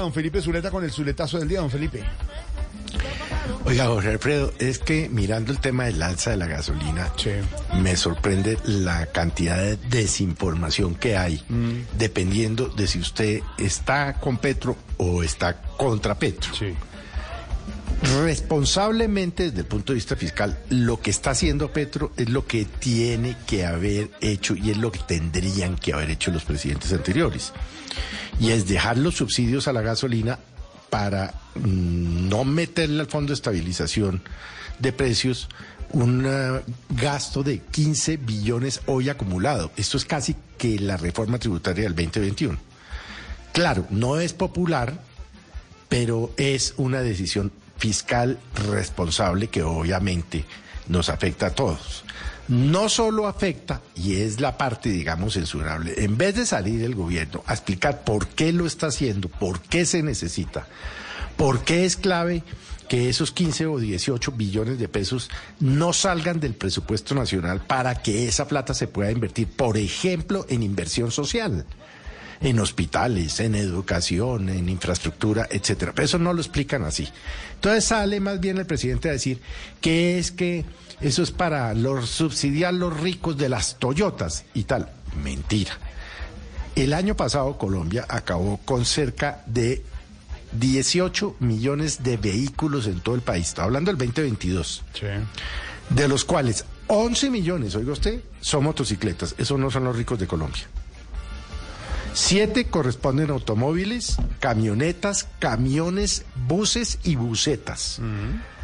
don Felipe Zuleta con el zuletazo del día, don Felipe. Oiga, Jorge Alfredo, es que mirando el tema del alza de la gasolina, me sorprende la cantidad de desinformación que hay, mm. dependiendo de si usted está con Petro o está contra Petro. Responsablemente, desde el punto de vista fiscal, lo que está haciendo Petro es lo que tiene que haber hecho y es lo que tendrían que haber hecho los presidentes anteriores. Y es dejar los subsidios a la gasolina para mm, no meterle al fondo de estabilización de precios un eh, gasto de 15 billones hoy acumulado. Esto es casi que la reforma tributaria del 2021. Claro, no es popular, pero es una decisión fiscal responsable que obviamente nos afecta a todos. No solo afecta, y es la parte, digamos, censurable, en vez de salir el gobierno a explicar por qué lo está haciendo, por qué se necesita, por qué es clave que esos 15 o 18 billones de pesos no salgan del presupuesto nacional para que esa plata se pueda invertir, por ejemplo, en inversión social en hospitales, en educación, en infraestructura, etcétera. Pero eso no lo explican así. Entonces sale más bien el presidente a decir que es que eso es para los subsidiar los ricos de las Toyotas y tal. Mentira. El año pasado Colombia acabó con cerca de 18 millones de vehículos en todo el país. Está hablando del 2022. Sí. De los cuales 11 millones, oiga usted, son motocicletas. Esos no son los ricos de Colombia. Siete corresponden a automóviles, camionetas, camiones, buses y busetas.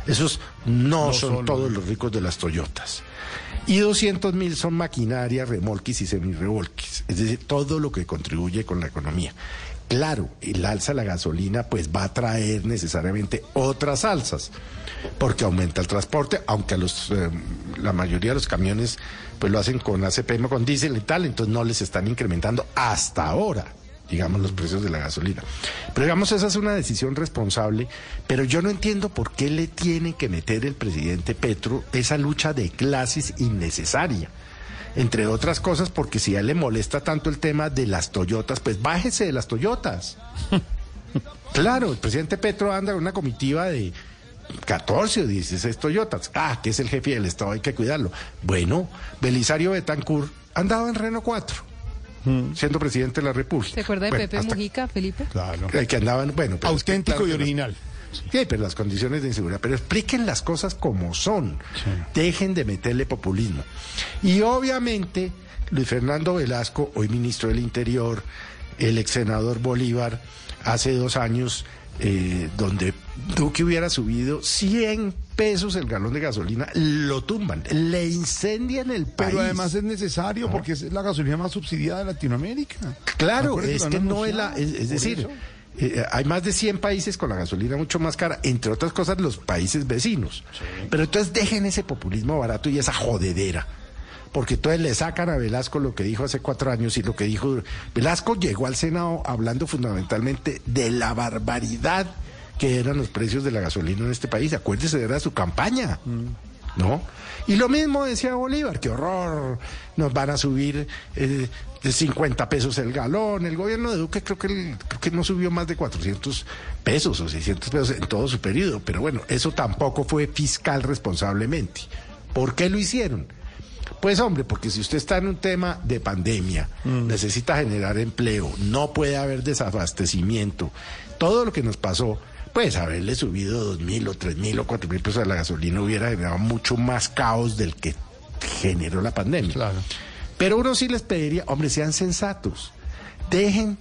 Esos no, son, todos los ricos de las Toyotas. Y 200 mil son maquinaria, remolques y semirremolques. Es decir, todo lo que contribuye con la economía. Claro, el alza de la gasolina pues va a traer necesariamente otras alzas, porque aumenta el transporte, aunque los, eh, la mayoría de los camiones pues lo hacen con ACPM, con diésel y tal, entonces no les están incrementando hasta ahora digamos, los precios de la gasolina. Pero digamos, esa es una decisión responsable, pero yo no entiendo por qué le tiene que meter el presidente Petro esa lucha de clases innecesaria entre otras cosas porque si a él le molesta tanto el tema de las Toyotas, pues bájese de las Toyotas. claro, el presidente Petro anda en una comitiva de 14 o 16 Toyotas. Ah, que es el jefe del Estado, hay que cuidarlo. Bueno, Belisario Betancourt andaba en Renault 4 mm. siendo presidente de la República. ¿Se acuerda de Pepe Mujica, Felipe? Claro. Que andaban, bueno, auténtico y original. Sí, pero las condiciones de inseguridad. Pero expliquen las cosas como son. Dejen de meterle populismo. Y obviamente, Luis Fernando Velasco, hoy ministro del Interior, el ex senador Bolívar, hace dos años, eh, donde Duque hubiera subido 100 pesos el galón de gasolina, lo tumban, le incendian el país. Pero además es necesario porque es la gasolina más subsidiada de Latinoamérica. Claro, es que no es la, es decir, eh, hay más de 100 países con la gasolina mucho más cara, entre otras cosas los países vecinos. Pero entonces dejen ese populismo barato y esa jodedera. Porque entonces le sacan a Velasco lo que dijo hace cuatro años y lo que dijo... Velasco llegó al Senado hablando fundamentalmente de la barbaridad que eran los precios de la gasolina en este país. Acuérdese, era su campaña. Mm. ¿No? Y lo mismo decía Bolívar, qué horror, nos van a subir eh, de 50 pesos el galón. El gobierno de Duque creo que, creo que no subió más de 400 pesos o 600 pesos en todo su periodo, pero bueno, eso tampoco fue fiscal responsablemente. ¿Por qué lo hicieron? Pues hombre, porque si usted está en un tema de pandemia, mm. necesita generar empleo, no puede haber desabastecimiento, todo lo que nos pasó pues haberle subido dos mil o tres mil o cuatro mil pesos a la gasolina hubiera generado mucho más caos del que generó la pandemia. Claro. Pero uno sí les pediría, hombre, sean sensatos. Dejen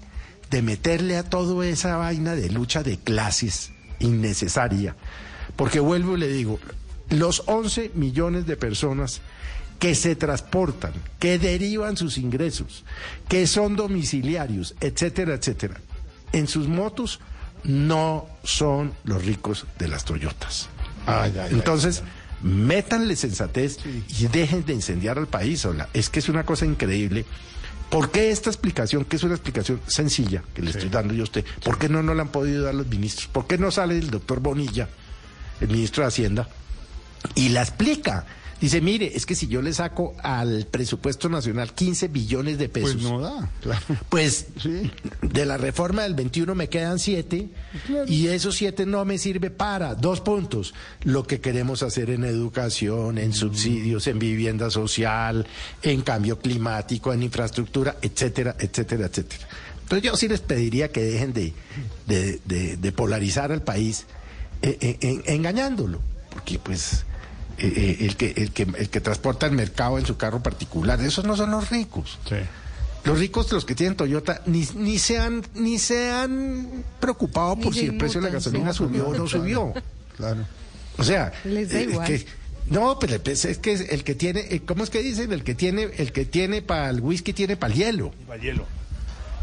de meterle a toda esa vaina de lucha de clases innecesaria. Porque vuelvo y le digo, los 11 millones de personas que se transportan, que derivan sus ingresos, que son domiciliarios, etcétera, etcétera, en sus motos no son los ricos de las Toyotas. Entonces, métanle sensatez y dejen de incendiar al país. Es que es una cosa increíble. ¿Por qué esta explicación, que es una explicación sencilla que le estoy dando yo a usted, por qué no, no la han podido dar los ministros? ¿Por qué no sale el doctor Bonilla, el ministro de Hacienda, y la explica? Dice, mire, es que si yo le saco al presupuesto nacional 15 billones de pesos, Pues no da, claro. pues Sí. de la reforma del 21 me quedan 7 y esos 7 no me sirve para dos puntos, lo que queremos hacer en educación, en subsidios, en vivienda social, en cambio climático, en infraestructura, etcétera, etcétera, etcétera. Entonces yo sí les pediría que dejen de, de- de- de polarizar al país eh, eh, en- engañándolo, porque pues eh, eh, el, que, el, que, el que transporta el mercado en su carro particular, esos no son los ricos. Sí. Los ricos, los que tienen Toyota, ni, ni, se, han, ni se han preocupado Ni por si el precio de la gasolina sí. subió o no subió. Claro. O sea, Les da eh, igual. que- no, pero pues, es que el que tiene, eh, ¿cómo es que dicen? El que tiene, el que tiene para el whisky tiene para el hielo.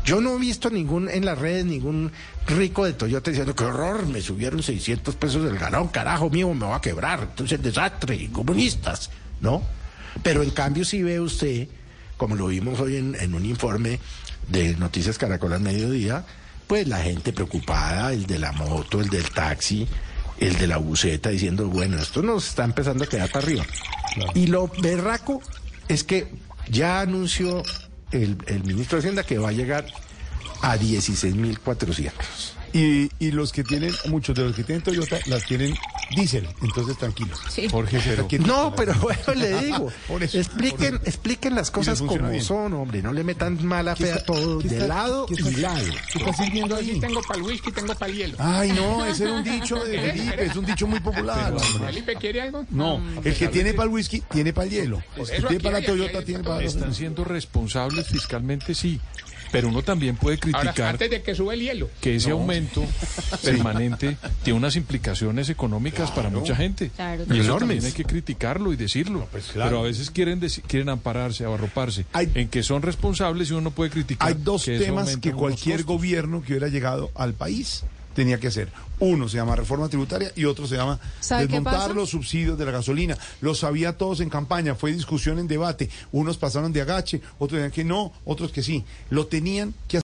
Yo no he visto ningún en las redes ningún rico de Toyota diciendo qué horror, me subieron 600 pesos del galón, carajo mío, me va a quebrar, entonces desastre, comunistas, ¿no? Pero en cambio si ve usted, como lo vimos hoy en, en un informe de Noticias Caracol al mediodía, pues la gente preocupada, el de la moto, el del taxi, el de la buceta, diciendo, bueno, esto nos está empezando a quedar para arriba. Y lo berraco es que ya anunció el, el ministro de Hacienda que va a llegar a 16.400. Y, y los que tienen, muchos de los que tienen Toyota, las tienen diésel, entonces tranquilos. Sí. Jorge, pero No, pero bueno, le digo, Por eso, expliquen, por eso. expliquen las cosas como bien. son, hombre, no le metan mala fe a todo, ¿Qué de está- lado y está- lado. ¿Qué está sirviendo ahí? tengo para el whisky, tengo para el hielo. Ay, no, ese era un dicho de Felipe, es un dicho muy popular. hombre. ¿Felipe quiere algo? No, el que tiene para el whisky, tiene para el hielo. Por El que tiene para Toyota, tiene para Están siendo responsables fiscalmente, sí. Pero uno también puede Ahora, criticar antes de que sube el hielo. que ese aumento permanente tiene unas implicaciones económicas para mucha gente. Claro. Y eso Enormes. también hay que criticarlo y decirlo. Pero a veces quieren quieren ampararse o arroparse Hay- en que son responsables y uno no puede criticar. Hay dos que temas que cualquier costos. gobierno que hubiera llegado al país tenía que hacer. Uno se llama reforma tributaria y otro se llama ¿Sabe qué desmontar los subsidios de la gasolina. Lo sabía todos en campaña, fue discusión en debate. Unos pasaron de agache, otros decían que no, otros que sí. Lo tenían que hacer.